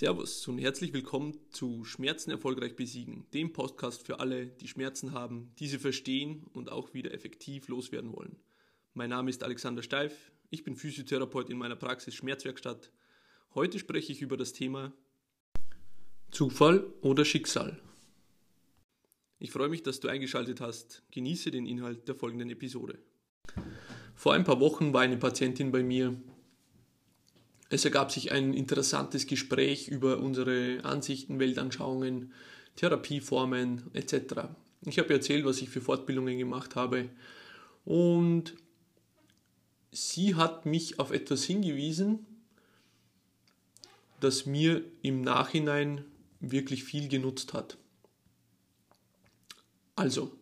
Servus und herzlich willkommen zu Schmerzen erfolgreich besiegen, dem Podcast für alle, die Schmerzen haben, diese verstehen und auch wieder effektiv loswerden wollen. Mein Name ist Alexander Steif, ich bin Physiotherapeut in meiner Praxis Schmerzwerkstatt. Heute spreche ich über das Thema Zufall oder Schicksal. Ich freue mich, dass du eingeschaltet hast. Genieße den Inhalt der folgenden Episode. Vor ein paar Wochen war eine Patientin bei mir, es ergab sich ein interessantes Gespräch über unsere Ansichten, Weltanschauungen, Therapieformen etc. Ich habe erzählt, was ich für Fortbildungen gemacht habe und sie hat mich auf etwas hingewiesen, das mir im Nachhinein wirklich viel genutzt hat. Also,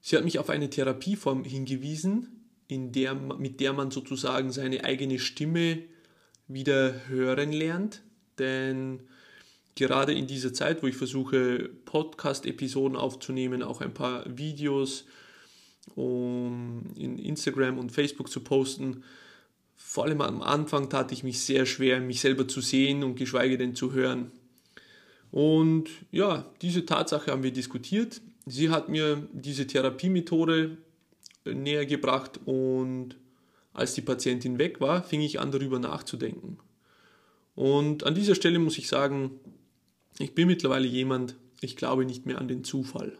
sie hat mich auf eine Therapieform hingewiesen, in der, mit der man sozusagen seine eigene Stimme wieder hören lernt. Denn gerade in dieser Zeit, wo ich versuche, Podcast-Episoden aufzunehmen, auch ein paar Videos um in Instagram und Facebook zu posten, vor allem am Anfang tat ich mich sehr schwer, mich selber zu sehen und geschweige denn zu hören. Und ja, diese Tatsache haben wir diskutiert. Sie hat mir diese Therapiemethode näher gebracht und als die Patientin weg war, fing ich an darüber nachzudenken. Und an dieser Stelle muss ich sagen, ich bin mittlerweile jemand, ich glaube nicht mehr an den Zufall.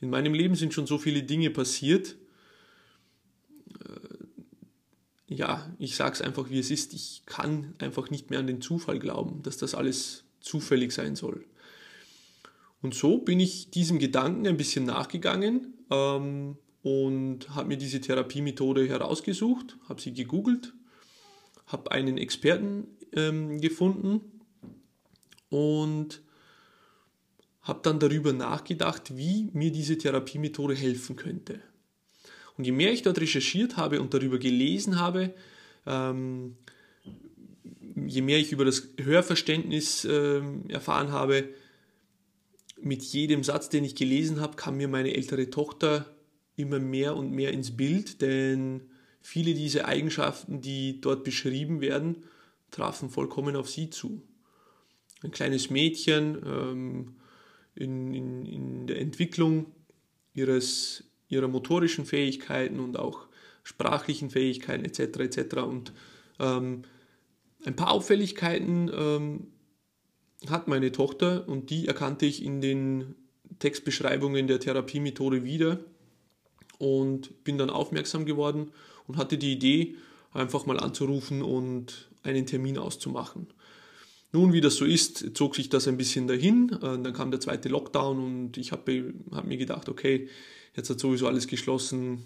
In meinem Leben sind schon so viele Dinge passiert. Äh, ja, ich sage es einfach, wie es ist. Ich kann einfach nicht mehr an den Zufall glauben, dass das alles zufällig sein soll. Und so bin ich diesem Gedanken ein bisschen nachgegangen ähm, und habe mir diese Therapiemethode herausgesucht, habe sie gegoogelt, habe einen Experten ähm, gefunden und habe dann darüber nachgedacht, wie mir diese Therapiemethode helfen könnte. Und je mehr ich dort recherchiert habe und darüber gelesen habe, ähm, je mehr ich über das Hörverständnis äh, erfahren habe, mit jedem Satz, den ich gelesen habe, kam mir meine ältere Tochter immer mehr und mehr ins Bild, denn viele dieser Eigenschaften, die dort beschrieben werden, trafen vollkommen auf sie zu. Ein kleines Mädchen ähm, in, in, in der Entwicklung ihres, ihrer motorischen Fähigkeiten und auch sprachlichen Fähigkeiten etc. etc. Und ähm, ein paar Auffälligkeiten ähm, hat meine Tochter und die erkannte ich in den Textbeschreibungen der Therapiemethode wieder und bin dann aufmerksam geworden und hatte die Idee, einfach mal anzurufen und einen Termin auszumachen. Nun, wie das so ist, zog sich das ein bisschen dahin. Äh, dann kam der zweite Lockdown und ich habe hab mir gedacht, okay, jetzt hat sowieso alles geschlossen.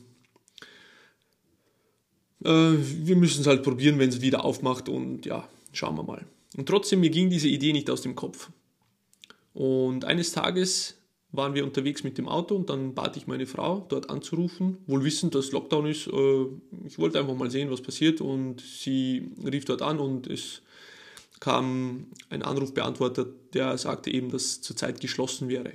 Äh, wir müssen es halt probieren, wenn es wieder aufmacht und ja, schauen wir mal. Und trotzdem, mir ging diese Idee nicht aus dem Kopf. Und eines Tages waren wir unterwegs mit dem Auto und dann bat ich meine Frau, dort anzurufen, wohl wissend, dass Lockdown ist. Äh, ich wollte einfach mal sehen, was passiert und sie rief dort an und es kam ein Anrufbeantworter, der sagte eben, dass zurzeit geschlossen wäre.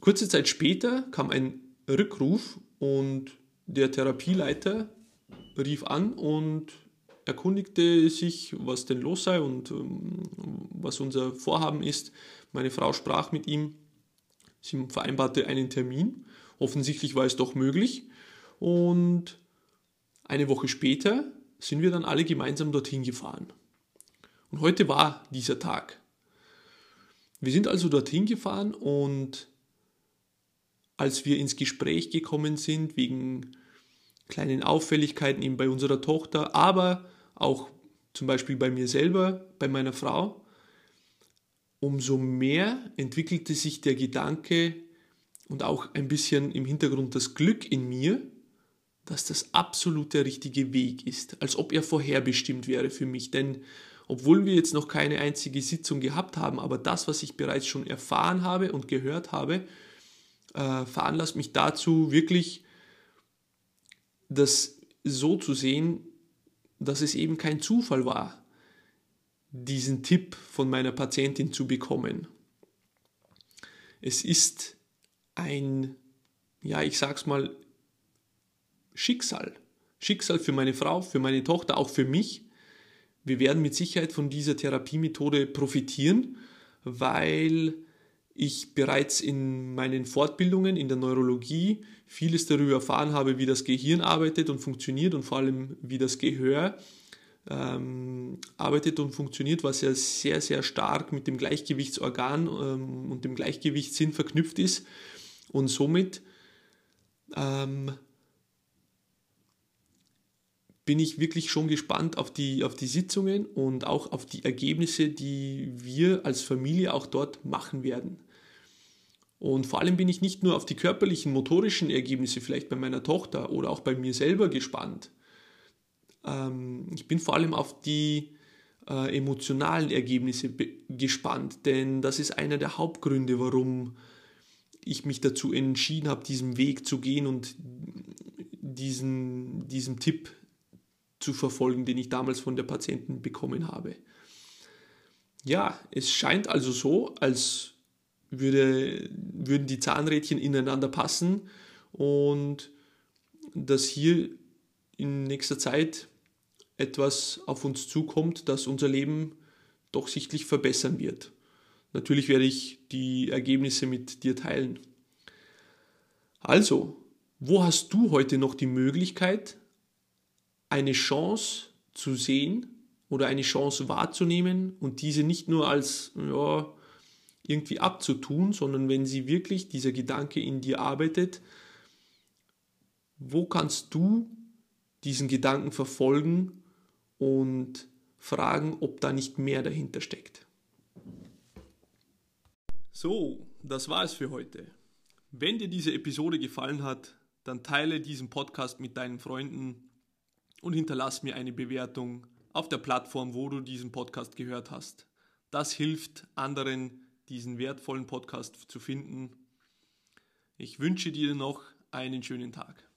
Kurze Zeit später kam ein Rückruf und der Therapieleiter rief an und erkundigte sich, was denn los sei und ähm, was unser Vorhaben ist. Meine Frau sprach mit ihm, sie vereinbarte einen Termin. Offensichtlich war es doch möglich. Und eine Woche später sind wir dann alle gemeinsam dorthin gefahren. Und heute war dieser Tag. Wir sind also dorthin gefahren und als wir ins Gespräch gekommen sind wegen kleinen Auffälligkeiten eben bei unserer Tochter, aber auch zum Beispiel bei mir selber, bei meiner Frau, umso mehr entwickelte sich der Gedanke und auch ein bisschen im Hintergrund das Glück in mir, dass das absolut der richtige Weg ist, als ob er vorherbestimmt wäre für mich. Denn obwohl wir jetzt noch keine einzige Sitzung gehabt haben, aber das, was ich bereits schon erfahren habe und gehört habe, äh, veranlasst mich dazu, wirklich das so zu sehen, dass es eben kein Zufall war, diesen Tipp von meiner Patientin zu bekommen. Es ist ein, ja, ich sag's mal, Schicksal. Schicksal für meine Frau, für meine Tochter, auch für mich, wir werden mit Sicherheit von dieser Therapiemethode profitieren, weil ich bereits in meinen Fortbildungen in der Neurologie vieles darüber erfahren habe, wie das Gehirn arbeitet und funktioniert und vor allem wie das Gehör ähm, arbeitet und funktioniert, was ja sehr, sehr stark mit dem Gleichgewichtsorgan ähm, und dem Gleichgewichtssinn verknüpft ist. Und somit ähm, bin ich wirklich schon gespannt auf die, auf die Sitzungen und auch auf die Ergebnisse, die wir als Familie auch dort machen werden. Und vor allem bin ich nicht nur auf die körperlichen, motorischen Ergebnisse vielleicht bei meiner Tochter oder auch bei mir selber gespannt. Ähm, ich bin vor allem auf die äh, emotionalen Ergebnisse gespannt, denn das ist einer der Hauptgründe, warum ich mich dazu entschieden habe, diesen Weg zu gehen und diesen, diesen Tipp zu verfolgen, den ich damals von der Patientin bekommen habe. Ja, es scheint also so, als würde, würden die Zahnrädchen ineinander passen und dass hier in nächster Zeit etwas auf uns zukommt, das unser Leben doch sichtlich verbessern wird. Natürlich werde ich die Ergebnisse mit dir teilen. Also, wo hast du heute noch die Möglichkeit, eine Chance zu sehen oder eine Chance wahrzunehmen und diese nicht nur als ja, irgendwie abzutun, sondern wenn sie wirklich, dieser Gedanke in dir arbeitet, wo kannst du diesen Gedanken verfolgen und fragen, ob da nicht mehr dahinter steckt. So, das war es für heute. Wenn dir diese Episode gefallen hat, dann teile diesen Podcast mit deinen Freunden und hinterlass mir eine Bewertung auf der Plattform, wo du diesen Podcast gehört hast. Das hilft anderen, diesen wertvollen Podcast zu finden. Ich wünsche dir noch einen schönen Tag.